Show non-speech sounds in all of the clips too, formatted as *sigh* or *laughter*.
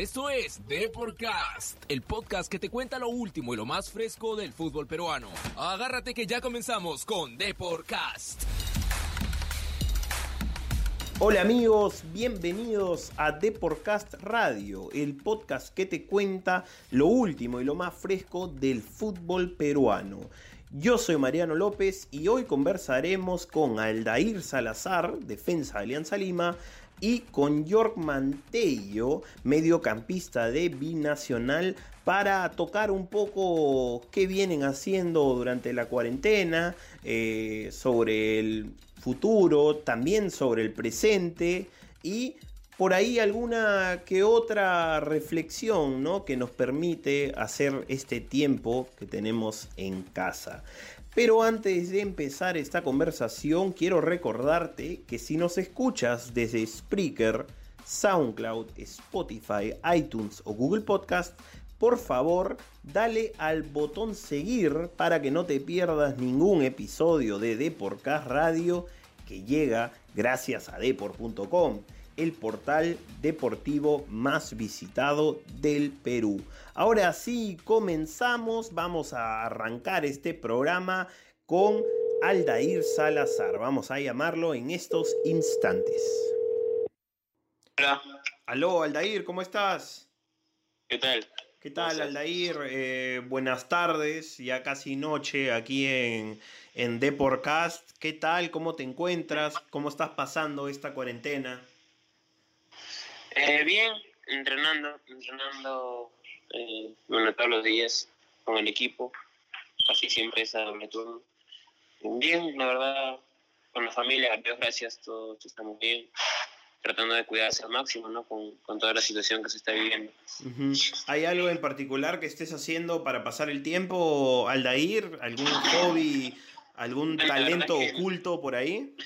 Esto es Deporcast, el podcast que te cuenta lo último y lo más fresco del fútbol peruano. Agárrate que ya comenzamos con Deporcast. Hola amigos, bienvenidos a Deporcast Radio, el podcast que te cuenta lo último y lo más fresco del fútbol peruano. Yo soy Mariano López y hoy conversaremos con Aldair Salazar, defensa de Alianza Lima, y con York Mantello, mediocampista de Binacional, para tocar un poco qué vienen haciendo durante la cuarentena, eh, sobre el futuro, también sobre el presente y por ahí alguna que otra reflexión ¿no? que nos permite hacer este tiempo que tenemos en casa. Pero antes de empezar esta conversación, quiero recordarte que si nos escuchas desde Spreaker, SoundCloud, Spotify, iTunes o Google Podcast, por favor dale al botón seguir para que no te pierdas ningún episodio de Deporcast Radio que llega gracias a deport.com el portal deportivo más visitado del Perú. Ahora sí, comenzamos, vamos a arrancar este programa con Aldair Salazar. Vamos a llamarlo en estos instantes. Hola. Aló, Aldair, ¿cómo estás? ¿Qué tal? ¿Qué tal, Aldair? Eh, buenas tardes, ya casi noche aquí en, en Deporcast. ¿Qué tal? ¿Cómo te encuentras? ¿Cómo estás pasando esta cuarentena? Eh, bien, entrenando, entrenando eh, bueno, todos los días con el equipo, casi siempre es a doble turno. Bien, la verdad, con la familia, Dios gracias, todos estamos bien, tratando de cuidarse al máximo, ¿no? Con, con toda la situación que se está viviendo. ¿Hay algo en particular que estés haciendo para pasar el tiempo, Aldair? ¿Algún hobby, algún talento que- oculto por ahí? *laughs*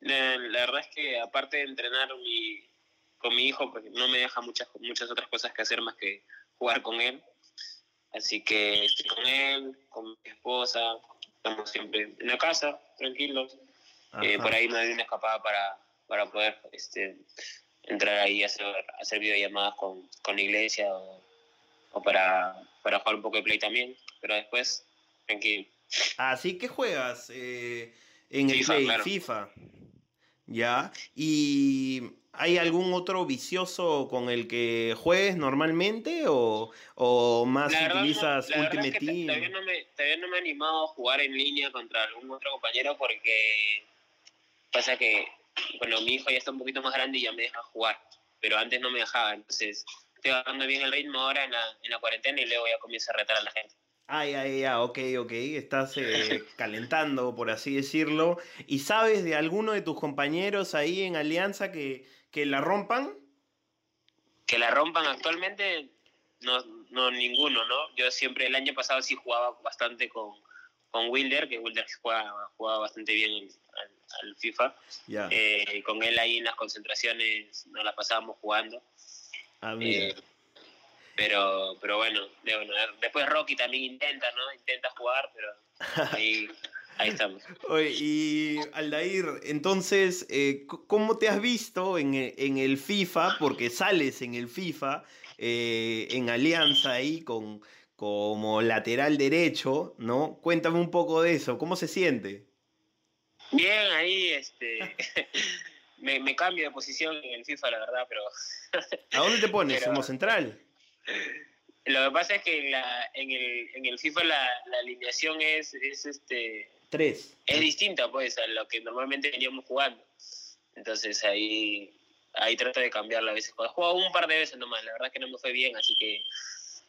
La, la verdad es que aparte de entrenar mi, con mi hijo, porque no me deja muchas, muchas otras cosas que hacer más que jugar con él. Así que estoy con él, con mi esposa, estamos siempre en la casa, tranquilos. Eh, por ahí me doy una escapada para, para poder este, entrar ahí a hacer, a hacer videollamadas con, con la iglesia o, o para, para jugar un poco de play también. Pero después, tranquilo. Así que juegas eh, en el FIFA, Play, claro. FIFA. Ya. ¿Y hay algún otro vicioso con el que juegues normalmente? ¿O, o más La verdad, no- utilizas la verdad Ultimate es que Team? todavía no, me, todavía no me he animado a jugar en línea contra algún otro compañero porque pasa que, bueno, mi hijo ya está un poquito más grande y ya me deja jugar, pero antes no me dejaba, entonces estoy agarrando bien el ritmo ahora en la, en la cuarentena y luego ya comienzo a retar a la gente. Ah, ya, ya, ya, ok, ok. Estás eh, calentando, por así decirlo. ¿Y sabes de alguno de tus compañeros ahí en Alianza que, que la rompan? Que la rompan actualmente, no, no ninguno, ¿no? Yo siempre, el año pasado sí jugaba bastante con, con Wilder, que Wilder jugaba, jugaba bastante bien al, al FIFA. Ya. Eh, con él ahí en las concentraciones nos las pasábamos jugando. ah, mira. Eh, pero, pero bueno, de- bueno, después Rocky también intenta, ¿no? Intenta jugar, pero ahí, ahí estamos. *laughs* Oye, y Aldair, entonces, eh, ¿cómo te has visto en e- en el FIFA? Porque sales en el FIFA, eh, en Alianza ahí con como lateral derecho, ¿no? Cuéntame un poco de eso, ¿cómo se siente? Bien, ahí este *laughs* me, me cambio de posición en el FIFA, la verdad, pero ¿A dónde te pones? *laughs* Pero- ¿Como central? Lo que pasa es que en, la, en, el, en el FIFA la, la alineación es, es este Tres. es distinta pues a lo que normalmente veníamos jugando. Entonces ahí ahí trato de cambiarla a veces. He jugado un par de veces nomás, la verdad que no me fue bien, así que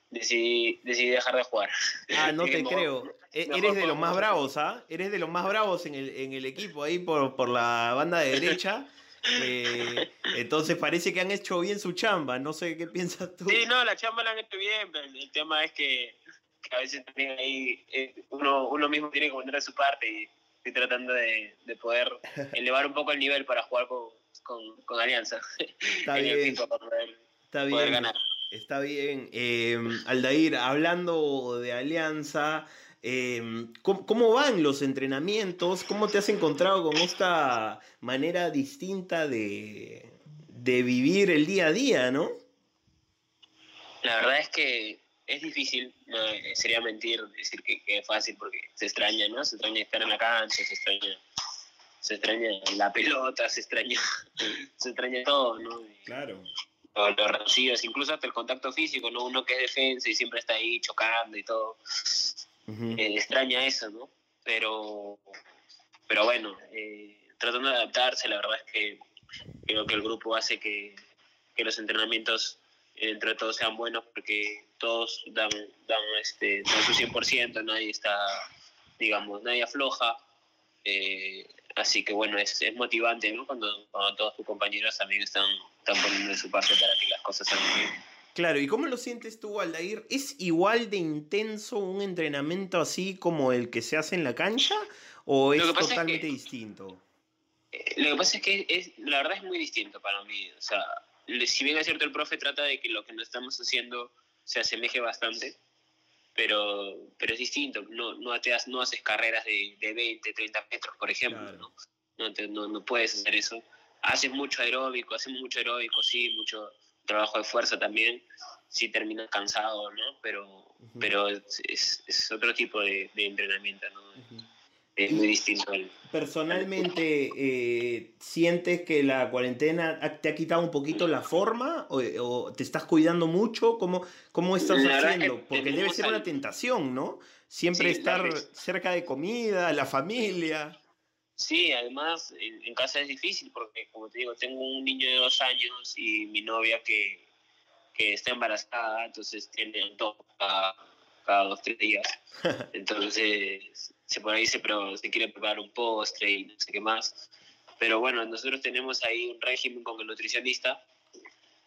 decidí, decidí dejar de jugar. Ah, no *laughs* te creo. E- mejor Eres de los más bravos, ¿ah? Eres de los más bravos en el, en el equipo ahí por, por la banda de derecha. *laughs* Eh, entonces parece que han hecho bien su chamba. No sé qué piensas tú. Sí, no, la chamba la han hecho bien, pero el tema es que, que a veces también ahí eh, uno, uno mismo tiene que poner de su parte y estoy tratando de, de poder *laughs* elevar un poco el nivel para jugar con, con, con Alianza. Está *laughs* en el bien, FIFA para poder, está poder bien. ganar. Está bien. Eh, Aldair, hablando de Alianza, eh, ¿cómo, cómo van los entrenamientos? ¿Cómo te has encontrado con esta manera distinta de, de vivir el día a día, no? La verdad es que es difícil, sería mentir decir que, es fácil porque se extraña, ¿no? Se extraña estar en la cancha, se extraña, se extraña la pelota, se extraña, *laughs* se extraña todo, ¿no? Claro. Los, recibidos, incluso hasta el contacto físico, ¿no? Uno que es defensa y siempre está ahí chocando y todo. Eh, extraña eso, ¿no? Pero, pero bueno, eh, tratando de adaptarse, la verdad es que creo que el grupo hace que, que los entrenamientos entre todos sean buenos porque todos dan, dan, este, dan su 100%, nadie está, digamos, nadie afloja. Eh, así que bueno, es, es motivante ¿no? cuando, cuando, todos tus compañeros también están, están poniendo de su parte para que las cosas salgan bien. Claro, ¿y cómo lo sientes tú, Aldair? ¿Es igual de intenso un entrenamiento así como el que se hace en la cancha o es totalmente distinto? Eh, lo que pasa es que es, la verdad es muy distinto para mí. O sea, si bien es cierto, el profe trata de que lo que nos estamos haciendo se asemeje bastante, pero, pero es distinto. No, no, no haces carreras de, de 20, 30 metros, por ejemplo. ¿no? No, no, puedes hacer eso. Haces mucho aeróbico, hacemos mucho aeróbico, sí, mucho trabajo de fuerza también. Sí terminas cansado, ¿no? Pero, pero es, es, otro tipo de, de entrenamiento, ¿no? es muy distinto. Personalmente, eh, ¿sientes que la cuarentena te ha quitado un poquito la forma o, te estás cuidando mucho? ¿Cómo, cómo estás haciendo? Porque debe ser una tentación, ¿no? Siempre estar cerca de comida, la familia. Sí, además en, casa es difícil porque, como te digo, tengo un niño de dos años y mi novia que, que está embarazada, entonces tiene todo cada dos, tres días. *laughs* Entonces, se por ahí se, pero se quiere preparar un postre y no sé qué más. Pero bueno, nosotros tenemos ahí un régimen con el nutricionista.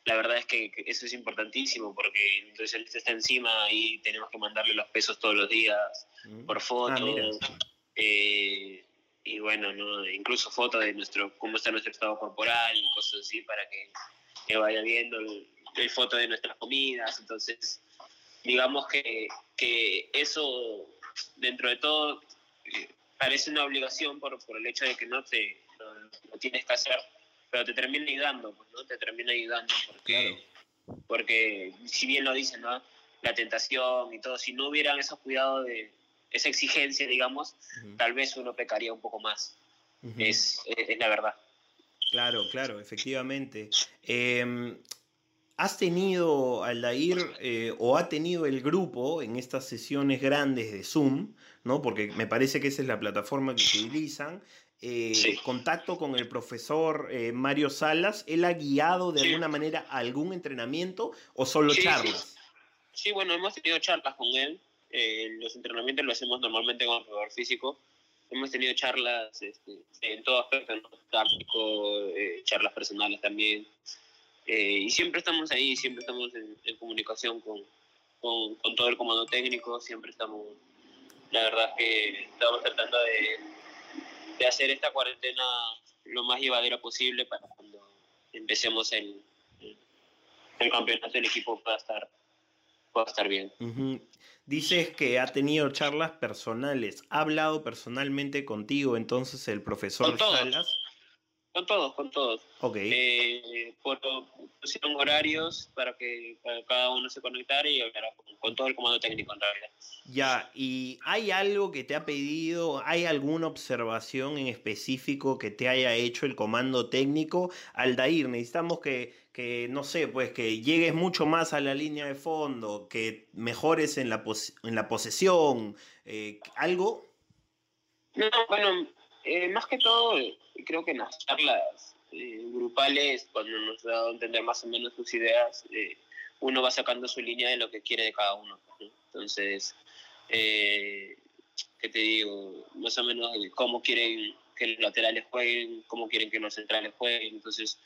La verdad es que, eso es importantísimo porque el nutricionista está encima y tenemos que mandarle los pesos todos los días mm. por. Ah, eh, y bueno, ¿no? incluso fotos de nuestro cómo está nuestro estado corporal y cosas así para que, que vaya viendo el, el foto de nuestras comidas. Entonces, digamos que, que eso, dentro de todo, eh, parece una obligación por, por el hecho de que no te lo, tienes que hacer, pero te termina ayudando, pues, ¿no? Te termina ayudando porque, porque si bien lo dicen, ¿no? La tentación y todo, si no hubieran esos cuidados de esa exigencia, digamos, tal vez uno pecaría un poco más. es, es, la verdad. Claro, claro, efectivamente. Eh, ¿Has tenido, Aldair, eh, o ha tenido el grupo en estas sesiones grandes de Zoom, ¿no? porque me parece que esa es la plataforma que utilizan, eh, contacto con el profesor eh, Mario Salas? ¿Él ha guiado de alguna manera algún entrenamiento o solo charlas? Sí. bueno, hemos tenido charlas con él. Los entrenamientos los hacemos normalmente con el profesor físico. Hemos tenido charlas este, en todo aspecto, ¿no? táctico, charlas personales también. Eh, y siempre estamos ahí, siempre estamos en, comunicación con, con, todo el comando técnico, siempre estamos, la verdad que estamos tratando de, de hacer esta cuarentena lo más llevadera posible para cuando empecemos el, el, campeonato del equipo pueda estar, pueda estar bien. Dices que ha tenido charlas personales. ¿Ha hablado personalmente contigo entonces el profesor Salas? Con todos, con todos. Ok. Eh, pusieron horarios para que cada uno se conectara y hablara con, todo el comando técnico en realidad. Ya, ¿y hay algo que te ha pedido? ¿Hay alguna observación en específico que te haya hecho el comando técnico? Aldair, necesitamos que, que no sé, pues que llegues mucho más a la línea de fondo, que mejores en la, en la posesión, eh, ¿algo? No, bueno, eh, más que todo creo que en las charlas eh, grupales, cuando nos dado a entender más o menos sus ideas, eh, uno va sacando su línea de lo que quiere de cada uno. Entonces, eh, ¿qué te digo? Más o menos cómo quieren que los laterales jueguen, cómo quieren que los centrales jueguen. Entonces,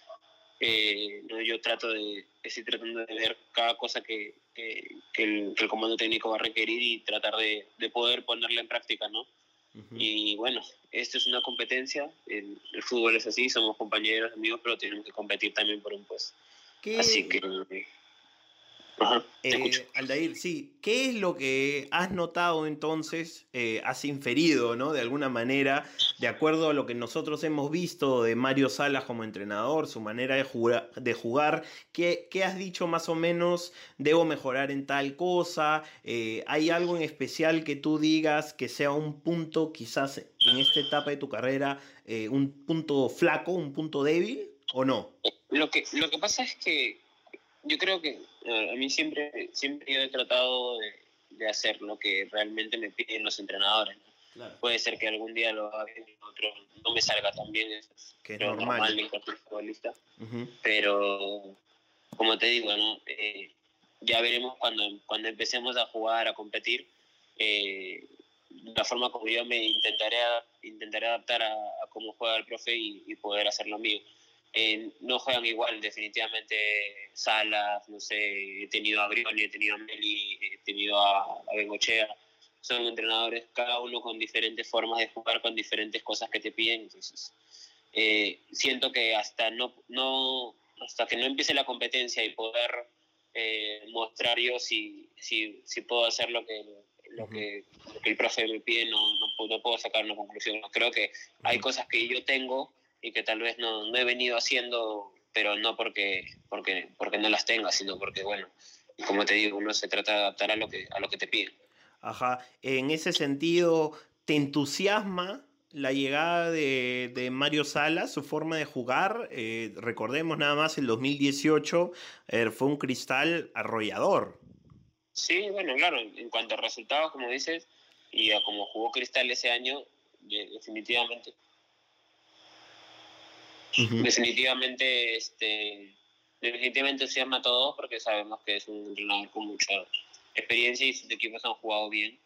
¿no? yo trato de, estoy tratando de ver cada cosa que, que, el, que, el, comando técnico va a requerir y tratar de, de poder ponerla en práctica, ¿no? Y bueno, esto es una competencia, el, fútbol es así, somos compañeros, amigos, pero tenemos que competir también por un puesto. Así que... Eh, Aldair, sí, ¿qué es lo que has notado entonces, eh, has inferido, ¿no? De alguna manera, de acuerdo a lo que nosotros hemos visto de Mario Salas como entrenador, su manera de jugar, de jugar ¿qué, has dicho más o menos, debo mejorar en tal cosa? Eh, ¿Hay algo en especial que tú digas que sea un punto, quizás en esta etapa de tu carrera, un punto flaco, un punto débil o no? Lo que, lo que pasa es que yo creo que eh, a mí siempre, siempre yo he tratado de, de, hacer lo que realmente me piden los entrenadores. Puede ser que algún día lo haga y otro no me salga tan bien, eso es, que normal. normal en cualquier futbolista. Pero, como te digo, ¿no? Eh, ya veremos cuando, cuando empecemos a jugar, a competir, eh, la forma como yo me intentaré, intentaré adaptar a, cómo juega el profe y, y poder hacer lo mío. Eh, no juegan igual, definitivamente Salas, no sé, he tenido a Brioni, he tenido a Meli, he tenido a, a Bengochea, son entrenadores cada uno con diferentes formas de jugar, con diferentes cosas que te piden, entonces eh, siento que hasta no, no, hasta que no empiece la competencia y poder eh, mostrar yo si, si, si, puedo hacer lo que, lo que, el profe me pide, no, no, puedo sacar una conclusión. Creo que hay cosas que yo tengo y que tal vez no, no he venido haciendo, pero no porque, porque, porque no las tenga, sino porque, bueno, como te digo, uno se trata de adaptar a lo que, a lo que te piden. Ajá, en ese sentido, ¿te entusiasma la llegada de, de, Mario Salas, su forma de jugar, eh, recordemos nada más, el 2018 eh, fue un cristal arrollador. Sí, bueno, claro, en cuanto a resultados, como dices, y a como jugó Cristal ese año, definitivamente Definitivamente, este, definitivamente entusiasma a todos porque sabemos que es un entrenador con mucha experiencia y sus equipos han jugado bien.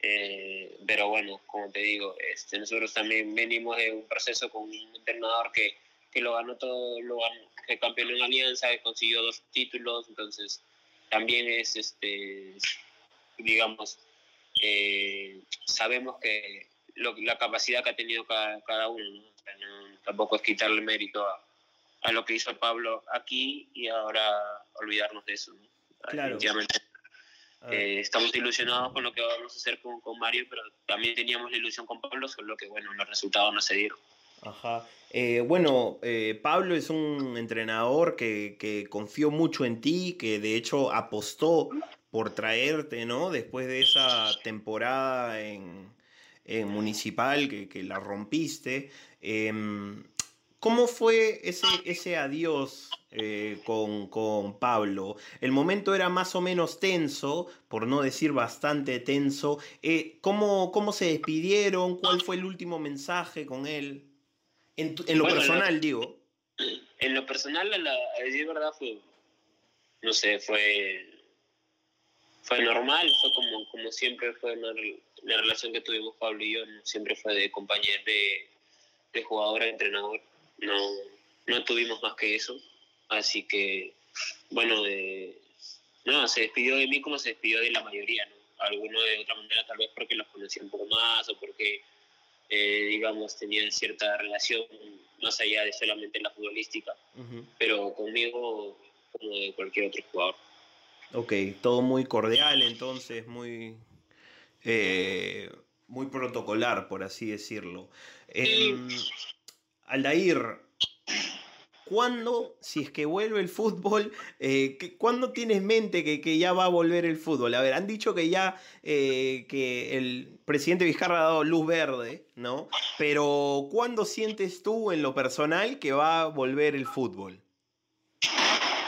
Eh, pero bueno, como te digo, este, nosotros también venimos de un proceso con un entrenador que, que lo ganó todo, lo ganó, que campeón en Alianza, que consiguió dos títulos, entonces también es, este, digamos, eh, sabemos que la capacidad que ha tenido cada, cada uno tampoco es quitarle mérito a, a, lo que hizo Pablo aquí y ahora olvidarnos de eso. Claro. Eh, estamos ilusionados con lo que vamos a hacer con, con, Mario, pero también teníamos la ilusión con Pablo, solo que bueno, los resultados no se dieron. Ajá. Eh, bueno, eh, Pablo es un entrenador que, que, confió mucho en ti, que de hecho apostó por traerte, ¿no? Después de esa temporada en, en Municipal que, que la rompiste. Em, ¿Cómo fue ese, ese adiós eh, con, con, Pablo? El momento era más o menos tenso, por no decir bastante tenso. Eh, ¿cómo, ¿Cómo se despidieron? ¿Cuál fue el último mensaje con él? En, *clears throat* en lo personal, digo. En lo personal, a decir verdad, fue, no sé, fue, fue normal, fue como, como siempre fue la relación que tuvimos Pablo y yo, siempre fue de compañero, de de jugador a entrenador. No, no tuvimos más que eso. Así que, bueno, no, se despidió de mí como se despidió de la mayoría, ¿no? Algunos de otra manera, tal vez porque los conocía un poco más o porque, eh, digamos, tenían cierta relación más allá de solamente la futbolística. Pero conmigo, como de cualquier otro jugador. Ok, todo muy cordial, entonces, muy. Eh, muy protocolar, por así decirlo. Eh, Aldair, ¿cuándo, si es que vuelve el fútbol, eh, ¿cuándo tienes mente que, que, ya va a volver el fútbol? A ver, han dicho que ya eh, que el presidente Vizcarra ha dado luz verde, ¿no? Pero ¿cuándo sientes tú en lo personal que va a volver el fútbol?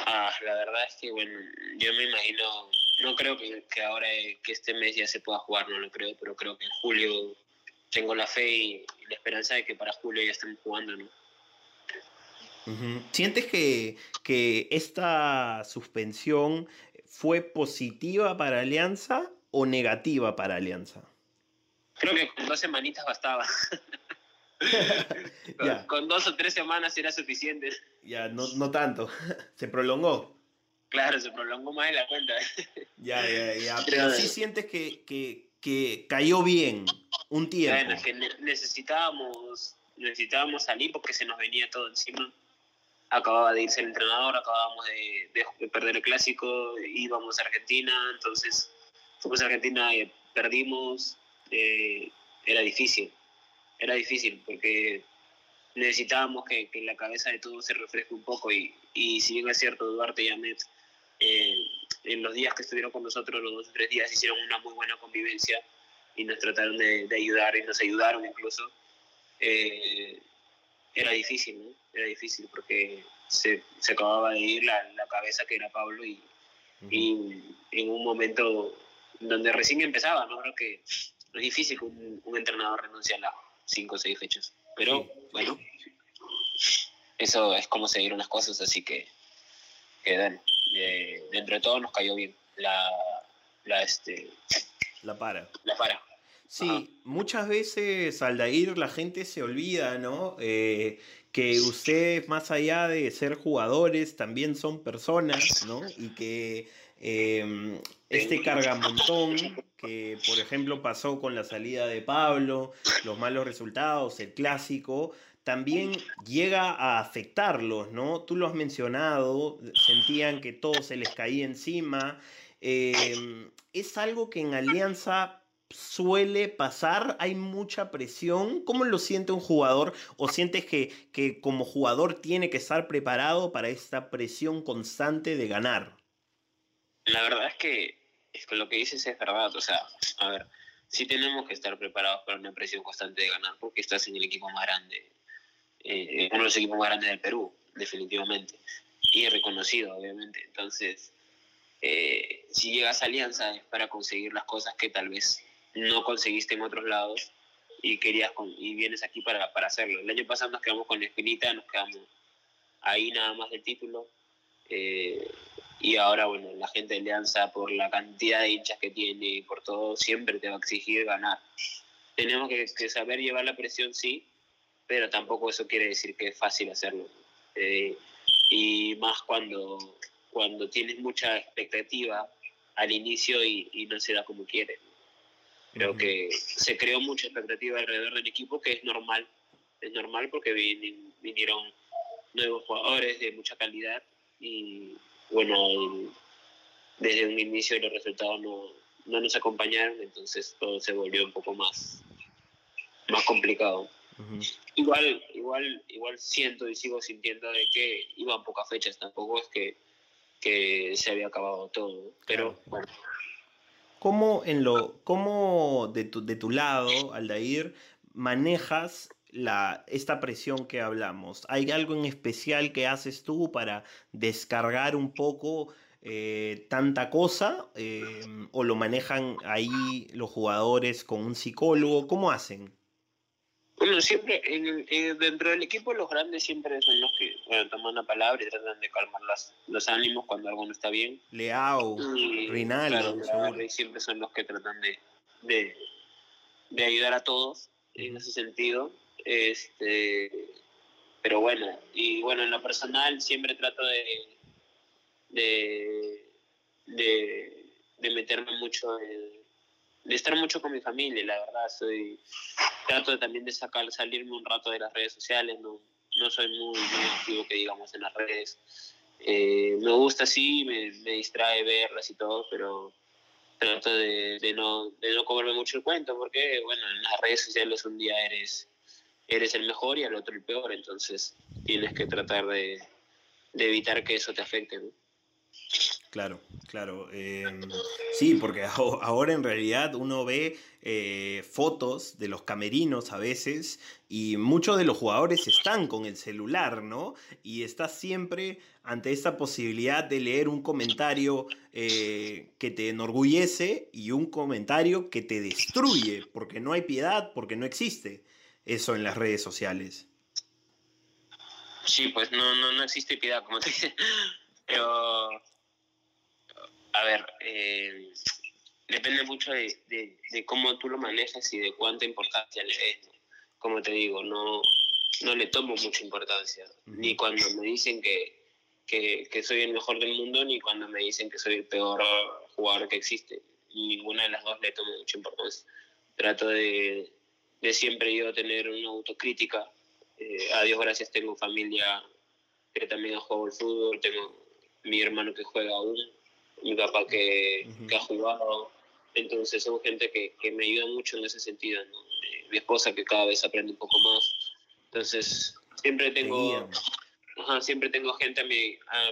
Ah, la verdad es que, bueno, yo me imagino no creo que, que, ahora que este mes ya se pueda jugar, no lo creo, pero creo que en julio tengo la fe y, la esperanza de que para julio ya estemos jugando, ¿no? ¿Sientes que, que esta suspensión fue positiva para Alianza o negativa para Alianza? Creo que con dos semanitas bastaba. *laughs* con, dos o tres semanas era suficiente. Ya, no, no tanto. *laughs* Se prolongó. Claro, se prolongó más de la cuenta. *laughs* Ya, ya, ya. *laughs* Pero sí sientes que, que, que cayó bien un tiempo. Bueno, que necesitábamos, necesitábamos salir porque se nos venía todo encima. acababa de irse el entrenador, acabábamos de, perder el clásico, íbamos a Argentina, entonces fuimos a Argentina y perdimos, eh, era difícil, era difícil porque necesitábamos que, que, la cabeza de todos se refresque un poco y, y si bien es cierto, Duarte y Ahmed eh, en los días que estuvieron con nosotros, los dos o tres días, hicieron una muy buena convivencia y nos trataron de, de ayudar y nos ayudaron incluso. Eh, era difícil, ¿no? Era difícil porque se, se acababa de ir la, la, cabeza que era Pablo y, y, en un momento donde recién empezaba, ¿no? Creo que es difícil que un, un entrenador renuncie a las cinco o seis fechas. Pero bueno, eso es como se dieron las cosas, así que, que dentro de todo nos cayó bien la, la, este, la para. La para. Sí, muchas veces al ir la gente se olvida, ¿no? Eh, que ustedes, más allá de ser jugadores, también son personas, ¿no? Y que eh, este cargamontón que, por ejemplo, pasó con la salida de Pablo, los malos resultados, el clásico, también llega a afectarlos, ¿no? Tú lo has mencionado, sentían que todo se les caía encima. Eh, es algo que en Alianza suele pasar? ¿Hay mucha presión? ¿Cómo lo siente un jugador? ¿O sientes que, que como jugador tiene que estar preparado para esta presión constante de ganar? La verdad es que, es que lo que dices es verdad. O sea, a ver, sí tenemos que estar preparados para una presión constante de ganar porque estás en el equipo más grande, eh, uno de los equipos más grandes del Perú, definitivamente. Y reconocido, obviamente. Entonces, eh, si llegas a Alianza es para conseguir las cosas que tal vez no conseguiste en otros lados y querías con, y vienes aquí para, para, hacerlo. El año pasado nos quedamos con espinita, nos quedamos ahí nada más del título. Eh, y ahora, bueno, la gente de Alianza, por la cantidad de hinchas que tiene y por todo, siempre te va a exigir ganar. Tenemos que, saber llevar la presión, sí, pero tampoco eso quiere decir que es fácil hacerlo. Eh, y más cuando, cuando tienes mucha expectativa al inicio y, y no se da como quieres. Creo que se creó mucha expectativa alrededor del equipo, que es normal. Es normal porque vinieron nuevos jugadores de mucha calidad y, bueno, desde un inicio los resultados no, no nos acompañaron, entonces todo se volvió un poco más, más complicado. Igual, igual, igual siento y sigo sintiendo de que iban pocas fechas, tampoco es que, que se había acabado todo, pero bueno. ¿Cómo, en lo, cómo de, tu, de tu lado, Aldair, manejas la, esta presión que hablamos? ¿Hay algo en especial que haces tú para descargar un poco eh, tanta cosa? Eh, ¿O lo manejan ahí los jugadores con un psicólogo? ¿Cómo hacen? Bueno, siempre, en, dentro del equipo los grandes siempre son los que bueno, toman la palabra y tratan de calmar los ánimos cuando algo no está bien. Leao, Rinaldo. siempre son los que tratan de, de, de ayudar a todos en ese sentido. Este, pero bueno, y bueno, en lo personal siempre trato de, de, de, de meterme mucho en de estar mucho con mi familia, la verdad. Soy, trato también de sacar, salirme un rato de las redes sociales, no, no soy muy, activo que digamos en las redes. Eh, me gusta sí, me, me, distrae verlas y todo, pero trato de, de, no, de no comerme mucho el cuento, porque bueno, en las redes sociales un día eres, eres el mejor y al otro el peor, entonces tienes que tratar de, de evitar que eso te afecte. ¿no? Claro, claro. Em, sí, porque ahora en realidad uno ve eh, fotos de los camerinos a veces y muchos de los jugadores están con el celular, ¿no? Y estás siempre ante esta posibilidad de leer un comentario eh, que te enorgullece y un comentario que te destruye, porque no hay piedad, porque no existe eso en las redes sociales. Sí, pues no, no, no existe piedad, como te *laughs* dice. Pero a ver, eh, depende mucho de, de, cómo tú lo manejas y de cuánta importancia le des. Como te digo, no, no le tomo mucha importancia, ni cuando me dicen que, que, que, soy el mejor del mundo, ni cuando me dicen que soy el peor jugador que existe. Ninguna de las dos le tomo mucha importancia. Trato de, de siempre yo tener una autocrítica. Eh, a Dios gracias tengo familia que también ha jugado al fútbol, tengo mi hermano que juega aún, mi papá que, que ha jugado, entonces son gente que, que, me ayuda mucho en ese sentido, ¿no? Mi esposa que cada vez aprende un poco más, entonces siempre tengo... Ajá, siempre tengo gente a mi, a,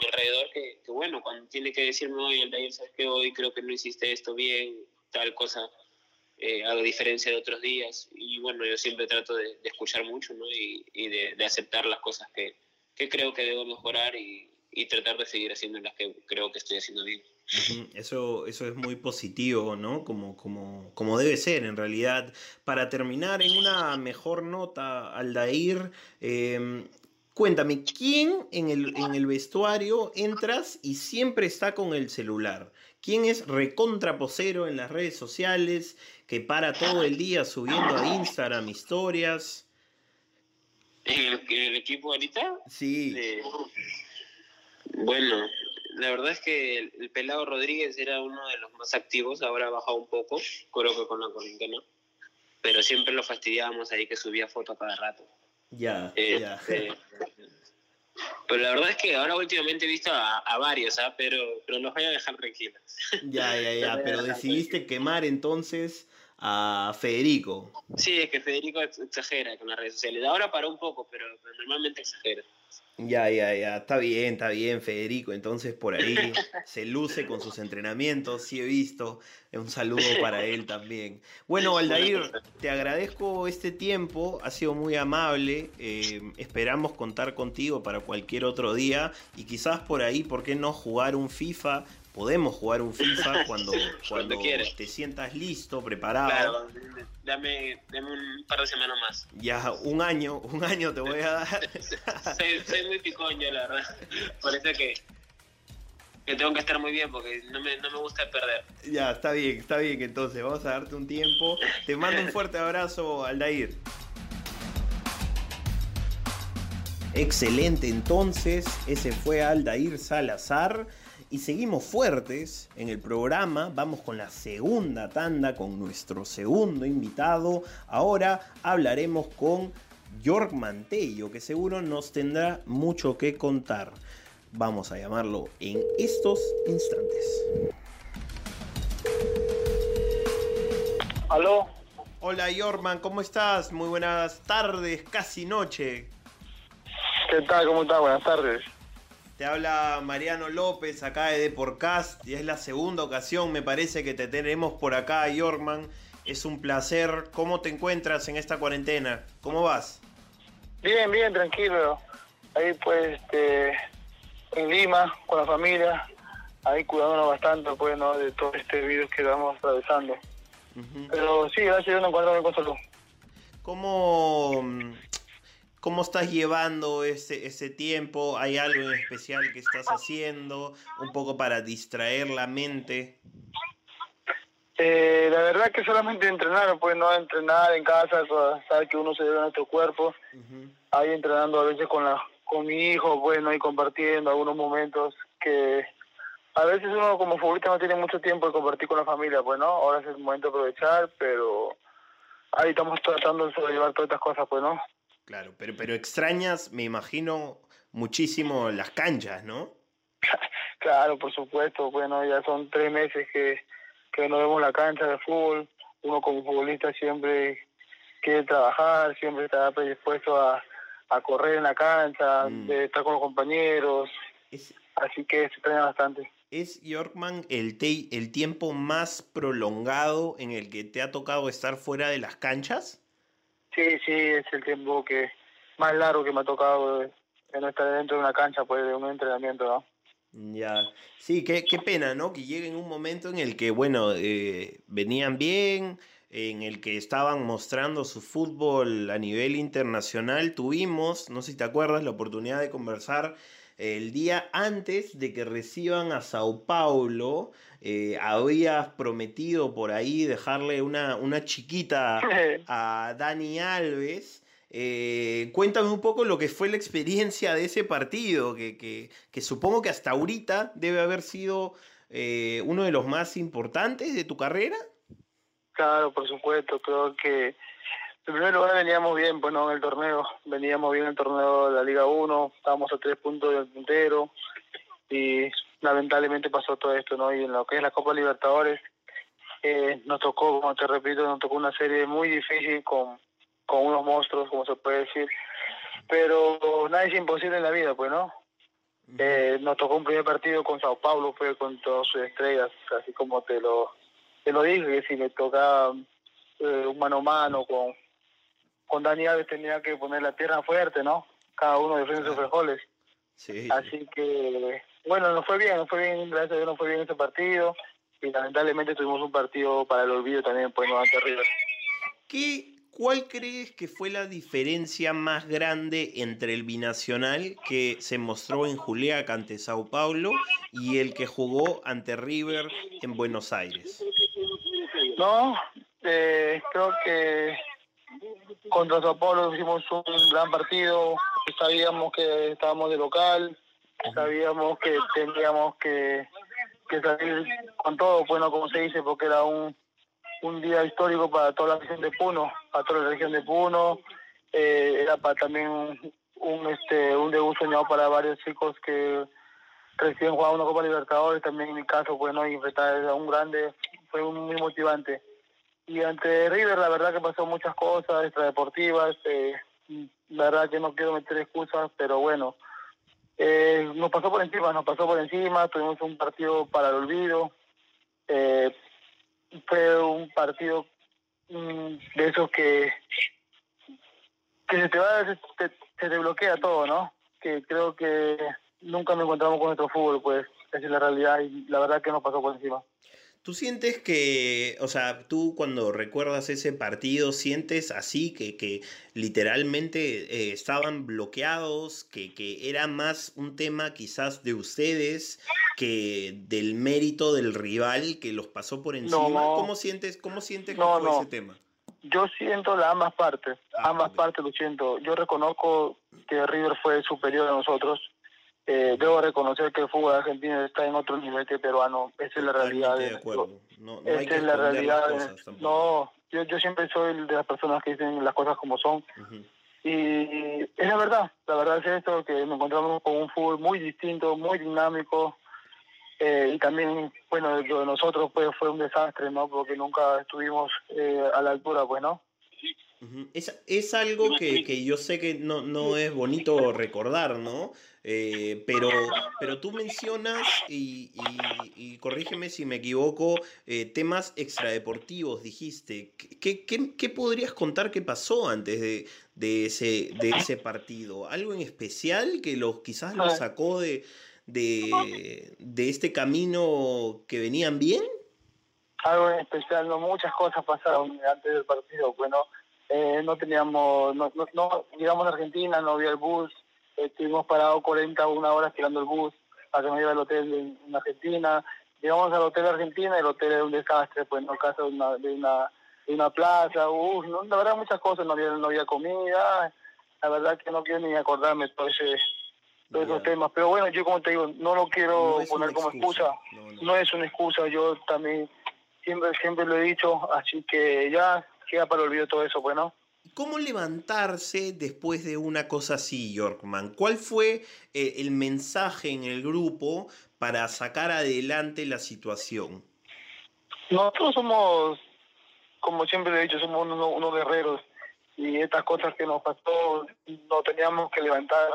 mi alrededor que, que, bueno, cuando tiene que decirme, oye, el de sabes que hoy creo que no hiciste esto bien, tal cosa, eh, hago diferencia de otros días. Y bueno, yo siempre trato de, escuchar mucho ¿no? y, y de, de, aceptar las cosas que, que creo que debo mejorar y, y, tratar de seguir haciendo las que creo que estoy haciendo bien. Eso, eso es muy positivo, ¿no? Como, como, como debe ser, en realidad. Para terminar en una mejor nota, Aldair, eh, cuéntame, ¿quién en el, en el vestuario entras y siempre está con el celular? ¿Quién es recontraposero en las redes sociales, que para todo el día subiendo a Instagram historias? ¿En el, equipo ahorita? Sí. Bueno, la verdad es que el, pelado Rodríguez era uno de los más activos, ahora ha bajado un poco, creo que con la cuarentena, pero siempre lo fastidiábamos ahí que subía fotos cada rato. Ya, eh, ya. Eh, *laughs* pero la verdad es que ahora últimamente he visto a, varios, ¿ah? pero, pero los voy a dejar tranquilos. Ya, ya, ya, pero decidiste quemar entonces a Federico. Sí, es que Federico exagera con las redes sociales. Ahora paró un poco, pero, normalmente exagera. Ya, ya, ya, está bien, está bien, Federico. Entonces por ahí *laughs* se luce con sus entrenamientos, sí he visto. Un saludo para él también. Bueno, Aldair, te agradezco este tiempo, ha sido muy amable. Eh, esperamos contar contigo para cualquier otro día y quizás por ahí, ¿por qué no jugar un FIFA podemos jugar un FIFA *laughs* cuando, cuando, te sientas listo, preparado. Claro, dame, dame, un par de semanas más. Ya, un año, un año te voy a dar. *laughs* soy, muy picón yo, la verdad. Por eso que, que tengo que estar muy bien porque no me, no me gusta perder. Ya, está bien, está bien entonces, vamos a darte un tiempo. Te mando un *laughs* fuerte abrazo, Aldair. Excelente, entonces, ese fue Aldair Salazar. Y seguimos fuertes en el programa, vamos con la segunda tanda, con nuestro segundo invitado. Ahora hablaremos con York Mantello, que seguro nos tendrá mucho que contar. Vamos a llamarlo en estos instantes. ¿Aló? Hola Yorman, ¿cómo estás? Muy buenas tardes, casi noche. ¿Qué tal? ¿Cómo estás? Buenas tardes. Te habla Mariano López acá de Deporcast y es la segunda ocasión, me parece, que te tenemos por acá, Yorkman. Es un placer. ¿Cómo te encuentras en esta cuarentena? ¿Cómo vas? Bien, bien, tranquilo. Ahí pues este, en Lima, con la familia, ahí cuidándonos bastante pues, ¿no? de todo este virus que estamos atravesando. Pero sí, gracias a Dios nos encontramos con salud. ¿Cómo, ¿Cómo estás llevando ese, ese tiempo? ¿Hay algo en especial que estás haciendo? Un poco para distraer la mente. Eh, la verdad que solamente entrenar, pues no entrenar en casa, saber que uno se lleva a nuestro cuerpo. Ahí entrenando a veces con la con mi hijo, bueno, ahí compartiendo algunos momentos que a veces uno como futbolista no tiene mucho tiempo de compartir con la familia, pues no, ahora es el momento de aprovechar, pero ahí estamos tratando de sobrellevar todas estas cosas, pues no. Claro, pero, pero extrañas, me imagino, muchísimo las canchas, ¿no? *laughs* claro, por supuesto. Bueno, ya son tres meses que, que no vemos la cancha de fútbol. Uno como futbolista siempre quiere trabajar, siempre está predispuesto a, a correr en la cancha, mm. de estar con los compañeros. Así que se extraña bastante. ¿Es Yorkman el, el tiempo más prolongado en el que te ha tocado estar fuera de las canchas? Sí, sí, es el tiempo que más largo que me ha tocado de, no estar dentro de una cancha, pues de un entrenamiento. Ya, sí, qué, qué pena, ¿no? Que llegue en un momento en el que, bueno, eh, venían bien, en el que estaban mostrando su fútbol a nivel internacional. Tuvimos, no sé si te acuerdas, la oportunidad de conversar el día antes de que reciban a Sao Paulo, eh, habías prometido por ahí dejarle una, una chiquita *laughs* a Dani Alves. Eh, cuéntame un poco lo que fue la experiencia de ese partido, que, que, supongo que hasta ahorita debe haber sido eh, uno de los más importantes de tu carrera. Claro, por supuesto, creo que En primer lugar veníamos bien, pues en el torneo, veníamos bien en el torneo de la Liga 1, estábamos a tres puntos del puntero y lamentablemente pasó todo esto, ¿no? Y en lo que es la Copa Libertadores eh, nos tocó, como te repito, nos tocó una serie muy difícil con, con unos monstruos, como se puede decir, pero nada es imposible en la vida, pues, ¿no? Eh, nos tocó un primer partido con Sao Paulo, fue con todas sus estrellas, así como te lo, te lo dije, que si me tocaba eh, un mano a mano con, con Dani Alves tenía que poner la tierra fuerte, ¿no? Cada uno defiende sus frijoles. Sí, Así que, bueno, nos fue bien, nos fue bien, gracias a Dios nos fue bien ese partido y lamentablemente tuvimos un partido para el olvido también, pues no ante River. ¿Qué, ¿Cuál crees que fue la diferencia más grande entre el binacional que se mostró en Juliaca ante Sao Paulo y el que jugó ante River en Buenos Aires? No, eh, creo que contra Sao Paulo hicimos un gran partido, sabíamos que estábamos de local, sabíamos que teníamos que, salir con todo, bueno, como se dice, porque era un, un día histórico para toda la región de Puno, para toda la región de Puno, eh, era para también un, este un debut soñado para varios chicos que recién jugaban una Copa Libertadores, también en mi caso, bueno, y enfrentar a un grande fue muy motivante. Y ante River, la verdad que pasó muchas cosas extradeportivas. Eh, la verdad que no quiero meter excusas, pero bueno, eh, nos pasó por encima, nos pasó por encima. Tuvimos un partido para el olvido. Eh, fue un partido mm, de esos que, se te va, se, se te bloquea todo, ¿no? Que creo que nunca nos encontramos con nuestro fútbol, pues esa es la realidad y la verdad que nos pasó por encima. ¿Tú sientes que, o sea, tú cuando recuerdas ese partido, sientes así que, que literalmente eh, estaban bloqueados, que, que era más un tema quizás de ustedes que del mérito del rival que los pasó por encima? ¿Cómo sientes, cómo sientes que fue ese tema? Yo siento las ambas partes, ah, ambas partes lo siento. Yo reconozco que River fue superior a nosotros, eh, debo reconocer que el fútbol argentino está en otro nivel que el peruano. Esa es la realidad. De, no, esa es la realidad. no, yo, yo siempre soy de las personas que dicen las cosas como son. Y es la verdad, la verdad es esto, que nos encontramos con un fútbol muy distinto, muy dinámico. Eh, y también, bueno, lo de nosotros pues fue un desastre, ¿no? Porque nunca estuvimos eh, a la altura, pues, ¿no? Es, es algo que, que, yo sé que no, no es bonito recordar, ¿no? Eh, pero, pero tú mencionas, y, y, corrígeme si me equivoco, eh, temas extradeportivos, dijiste. ¿Qué, qué, qué podrías contar que pasó antes de, de, ese, de ese partido? ¿Algo en especial que los, quizás lo sacó de, de, de este camino que venían bien? Algo en especial, no, muchas cosas pasaron antes del partido. Bueno, eh, no teníamos, no, no, llegamos a Argentina, no había el bus, estuvimos parados 40 o una hora esperando el bus para que nos lleve al hotel en, Argentina. Llegamos al hotel de Argentina el hotel era un desastre, pues no casa de una, de una, de una plaza, uf, no, la verdad muchas cosas, no había, no había comida, la verdad que no quiero ni acordarme de ese, todos esos temas. Pero bueno, yo como te digo, no lo quiero poner como excusa, no, es una excusa, yo también siempre siempre lo he dicho, así que ya queda para olvidar todo eso, pues no. ¿Cómo levantarse después de una cosa así, Yorkman? ¿Cuál fue eh, el mensaje en el grupo para sacar adelante la situación? Nosotros somos, como siempre he dicho, somos unos, guerreros y estas cosas que nos pasó no teníamos que levantar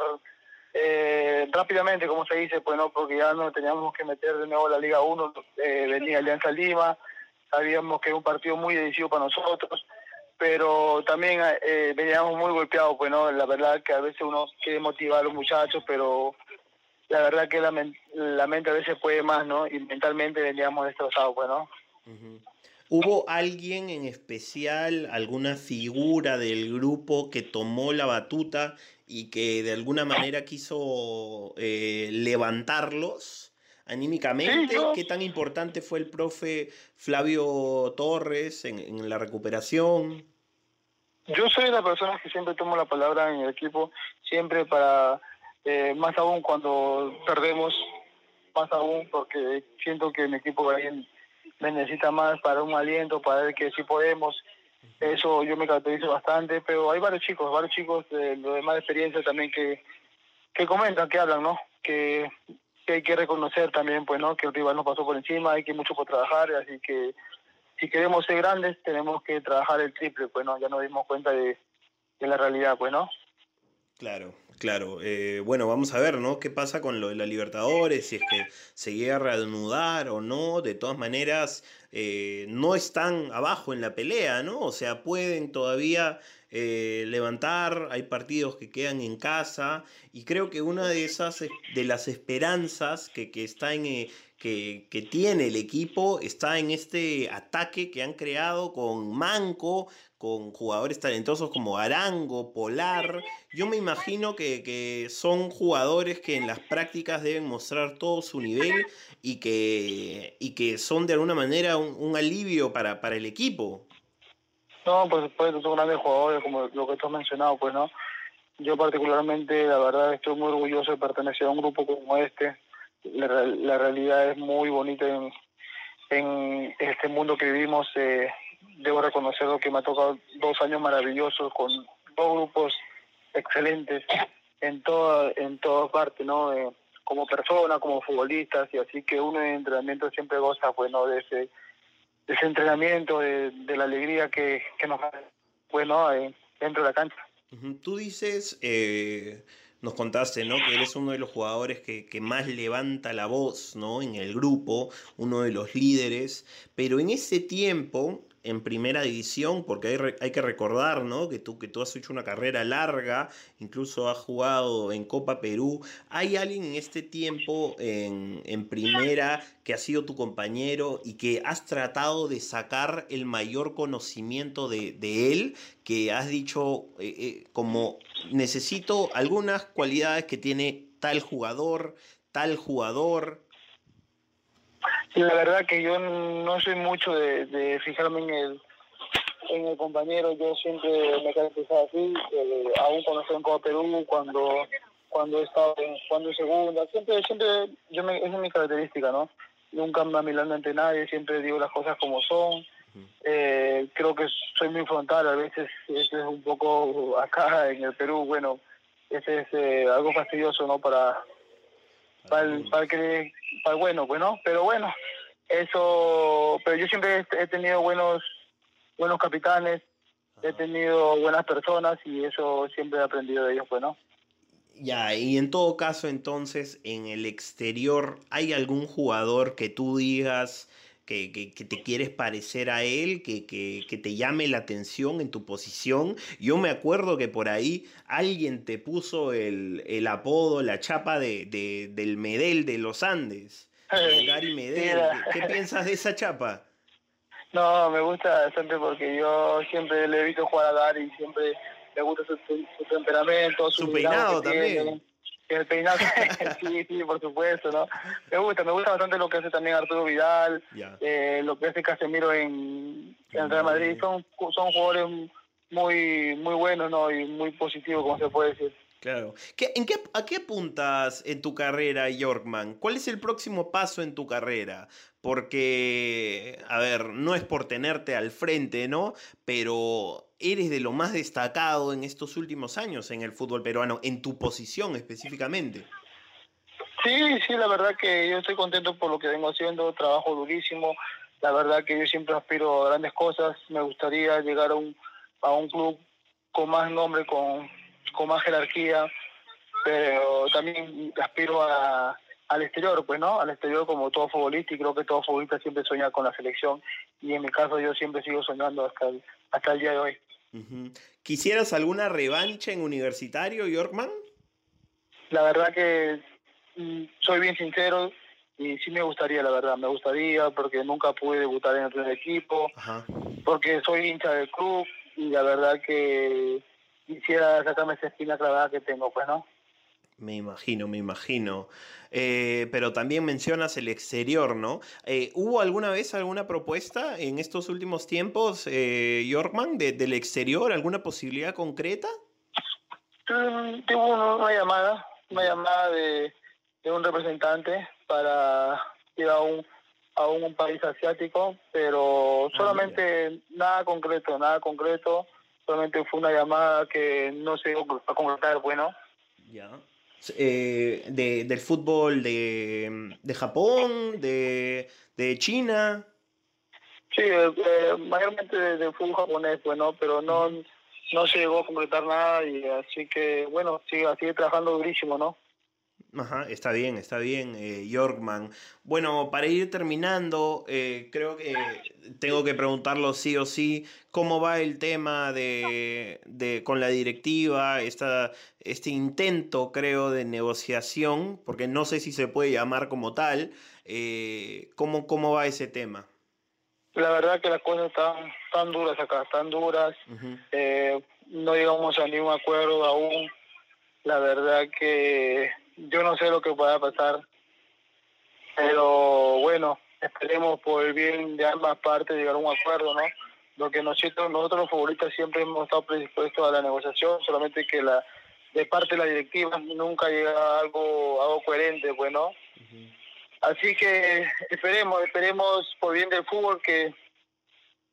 eh, rápidamente, como se dice, pues no, porque ya no teníamos que meter de nuevo la Liga 1, eh, venía Alianza Lima, sabíamos que era un partido muy decisivo para nosotros pero también eh, veníamos muy golpeados, pues no, la verdad que a veces uno quiere motivar a los muchachos, pero la verdad que la, la mente a veces puede más, ¿no? Y mentalmente veníamos destrozados, pues no. ¿Hubo alguien en especial, alguna figura del grupo que tomó la batuta y que de alguna manera quiso eh, levantarlos? Anímicamente? ¿Qué tan importante fue el profe Flavio Torres en, la recuperación? Yo soy la persona que siempre tomo la palabra en el equipo, siempre para, eh, más aún cuando perdemos, más aún porque siento que mi equipo me necesita más para un aliento, para ver que sí podemos. Eso yo me caracterizo bastante, pero hay varios chicos, varios chicos de, de demás experiencia también que, que comentan, que hablan, ¿no? Que, que hay que reconocer también, pues, ¿no? Que el rival nos pasó por encima, hay que mucho por trabajar, así que si queremos ser grandes tenemos que trabajar el triple, pues, ¿no? Ya nos dimos cuenta de, la realidad, pues, ¿no? Claro, claro. Eh, bueno, vamos a ver, ¿no? ¿Qué pasa con lo de la Libertadores? Si es que se llega a reanudar o no. De todas maneras, eh, no están abajo en la pelea, ¿no? O sea, pueden todavía eh, levantar, hay partidos que quedan en casa y creo que una de esas, de las esperanzas que, que está en, que, tiene el equipo está en este ataque que han creado con Manco, con jugadores talentosos como Arango, Polar. Yo me imagino que, que, son jugadores que en las prácticas deben mostrar todo su nivel y que, y que son de alguna manera un, un alivio para, para el equipo. No, por supuesto, son grandes jugadores, como lo que tú has mencionado, pues, ¿no? Yo particularmente, la verdad, estoy muy orgulloso de pertenecer a un grupo como este. La, la realidad es muy bonita en, este mundo que vivimos. Eh, debo reconocer que me ha tocado dos años maravillosos con dos grupos excelentes en toda en todas partes, ¿no? Eh, como persona, como futbolistas, y así que uno en entrenamiento siempre goza, pues, ¿no? De ese, entrenamiento, de, de la alegría que, que nos da, bueno, eh, dentro de la cancha. Tú dices, eh, nos contaste, ¿no? Que eres uno de los jugadores que, más levanta la voz, ¿no? En el grupo, uno de los líderes, pero en ese tiempo en primera división, porque hay, que recordar ¿no? que, tú, que tú has hecho una carrera larga, incluso has jugado en Copa Perú. ¿Hay alguien en este tiempo en, primera que ha sido tu compañero y que has tratado de sacar el mayor conocimiento de, él? Que has dicho eh, eh, como necesito algunas cualidades que tiene tal jugador, tal jugador, la verdad que yo no soy mucho de, de fijarme en el en el compañero, yo siempre me he caracterizado así, eh, aún cuando estoy en Copa Perú, cuando cuando he estado en, cuando en segunda, siempre, siempre, yo me, esa es mi característica, ¿no? Nunca me amilando ante nadie, siempre digo las cosas como son. Eh, creo que soy muy frontal, a veces eso es un poco acá en el Perú, bueno, ese es eh, algo fastidioso, ¿no? Para, para el, para que para el bueno, pues pero bueno, eso, pero yo siempre he tenido buenos, buenos capitanes, he tenido buenas personas y eso siempre he aprendido de ellos, pues no. Ya, y en todo caso, entonces, en el exterior, ¿hay algún jugador que tú digas que, que, que te quieres parecer a él, que, que, te llame la atención en tu posición? Yo me acuerdo que por ahí alguien te puso el, el apodo, la chapa de, de, del Medel de los Andes. Gary Medel. ¿Qué, ¿Qué piensas de esa chapa? *laughs* No, me gusta bastante porque yo siempre le he visto jugar a Gary, siempre me gusta su, su temperamento, su, su peinado también. Tiene. El peinado, *laughs* sí, sí, por supuesto, ¿no? Me gusta, me gusta bastante lo que hace también Arturo Vidal, yeah. eh, lo que hace Casemiro en, en Real Madrid. Son, son jugadores muy, muy buenos, ¿no? Y muy positivos, como se puede decir. Claro. ¿Qué, en qué, ¿A qué apuntas en tu carrera, Yorkman? ¿Cuál es el próximo paso en tu carrera? Porque, a ver, no es por tenerte al frente, ¿no? Pero eres de lo más destacado en estos últimos años en el fútbol peruano, en tu posición específicamente. Sí, sí, la verdad que yo estoy contento por lo que vengo haciendo, trabajo durísimo, la verdad que yo siempre aspiro a grandes cosas, me gustaría llegar a un, a un club con más nombre, con, con más jerarquía, pero también aspiro a, al exterior, pues, ¿no? Al exterior como todo futbolista y creo que todo futbolista siempre sueña con la selección y en mi caso yo siempre sigo soñando hasta el, hasta el día de hoy. Uh -huh. ¿Quisieras alguna revancha en universitario, Yorkman? La verdad que mm, soy bien sincero y sí me gustaría, la verdad, me gustaría porque nunca pude debutar en el primer equipo, Ajá. porque soy hincha del club y la verdad que quisiera sacarme esa espina clavada que tengo, pues, ¿no? Me imagino, me imagino. Eh, pero también mencionas el exterior, ¿no? Eh, ¿Hubo alguna vez alguna propuesta en estos últimos tiempos, eh, Yorkman, de, del exterior? ¿Alguna posibilidad concreta? Mm, Tuve una llamada, una llamada de, de un representante para ir a un, a un país asiático, pero ah, solamente nada concreto, nada concreto, solamente fue una llamada que no se dio a concretar, bueno. Ya. Eh, de, del fútbol de, de Japón, de, de China. Sí, eh, eh, mayormente de, fútbol japonés, bueno, pero no, no se llegó a concretar nada y así que, bueno, sigue, sigue trabajando durísimo, ¿no? Ajá, está bien, está bien, eh, Yorkman. Bueno, para ir terminando, eh, creo que tengo que preguntarlo sí o sí, ¿cómo va el tema de, de con la directiva, esta, este intento, creo, de negociación, porque no sé si se puede llamar como tal, eh, ¿cómo, ¿cómo va ese tema? La verdad que las cosas están tan duras acá, tan duras, eh, no llegamos a ningún acuerdo aún, la verdad que yo no sé lo que pueda pasar, pero bueno, esperemos por el bien de ambas partes llegar a un acuerdo, ¿no? Lo que nosotros, nosotros los futbolistas siempre hemos estado predispuestos a la negociación, solamente que la de parte de la directiva nunca llega algo, algo coherente, bueno. Pues, Así que esperemos, esperemos por bien del fútbol que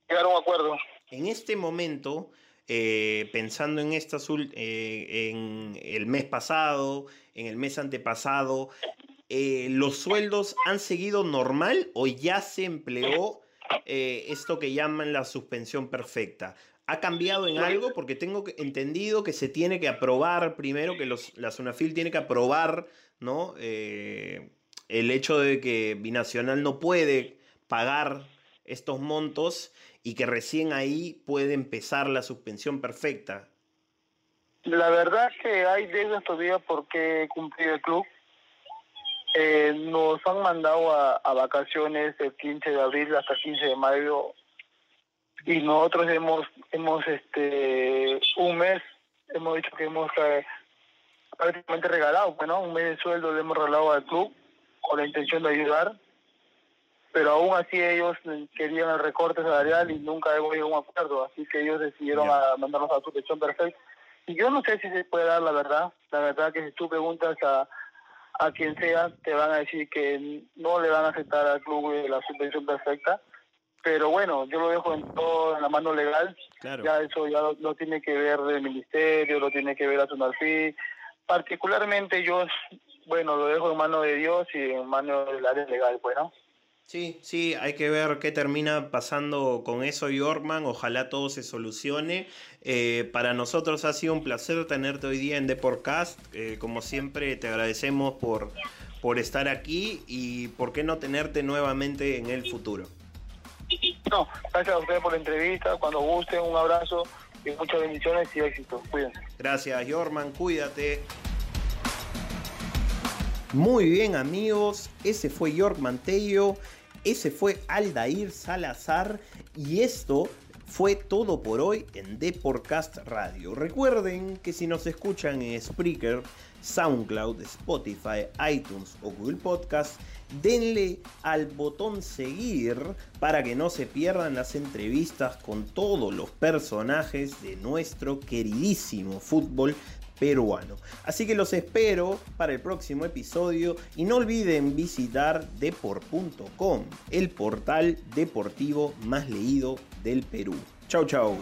llegar a un acuerdo. En este momento, eh, pensando en, esta, eh, en el mes pasado, en el mes antepasado, eh, ¿los sueldos han seguido normal o ya se empleó esto que llaman la suspensión perfecta? ¿Ha cambiado en algo? Porque tengo entendido que se tiene que aprobar primero, que los, la Sunafil tiene que aprobar ¿no? el hecho de que Binacional no puede pagar estos montos y que recién ahí puede empezar la suspensión perfecta. La verdad es que hay deudas todavía porque cumplir el club. Eh, nos han mandado a, vacaciones el 15 de abril hasta el 15 de mayo y nosotros hemos hemos este un mes hemos dicho que hemos eh, prácticamente regalado bueno un mes de sueldo le hemos regalado al club con la intención de ayudar pero aún así ellos querían el recorte salarial y nunca hemos llegado a un acuerdo, así que ellos decidieron a mandarnos a suspensión perfecta. Y yo no sé si se puede dar la verdad, la verdad que si tú preguntas a, a quien sea, te van a decir que no le van a aceptar al club la suspensión perfecta, pero bueno, yo lo dejo en todo en la mano legal, ya eso ya lo, tiene que ver el ministerio, lo tiene que ver a Tunalfi, particularmente yo, bueno, lo dejo en mano de Dios y en mano del área legal, pues, ¿no? Sí, sí, hay que ver qué termina pasando con eso, Yorkman. Ojalá todo se solucione. Eh, para nosotros ha sido un placer tenerte hoy día en Deportcast. Eh, como siempre, te agradecemos por, por estar aquí y por qué no tenerte nuevamente en el futuro. No, gracias a ustedes por la entrevista. Cuando gusten, un abrazo y muchas bendiciones y éxito. Cuídense. Gracias, Yorman. Cuídate. Muy bien amigos, ese fue York Mantello, ese fue Aldair Salazar y esto fue todo por hoy en Deporcast Radio. Recuerden que si nos escuchan en Spreaker, SoundCloud, Spotify, iTunes o Google Podcast, denle al botón seguir para que no se pierdan las entrevistas con todos los personajes de nuestro queridísimo fútbol peruano. Así que los espero para el próximo episodio y no olviden visitar deport.com, el portal deportivo más leído del Perú. Chau chau.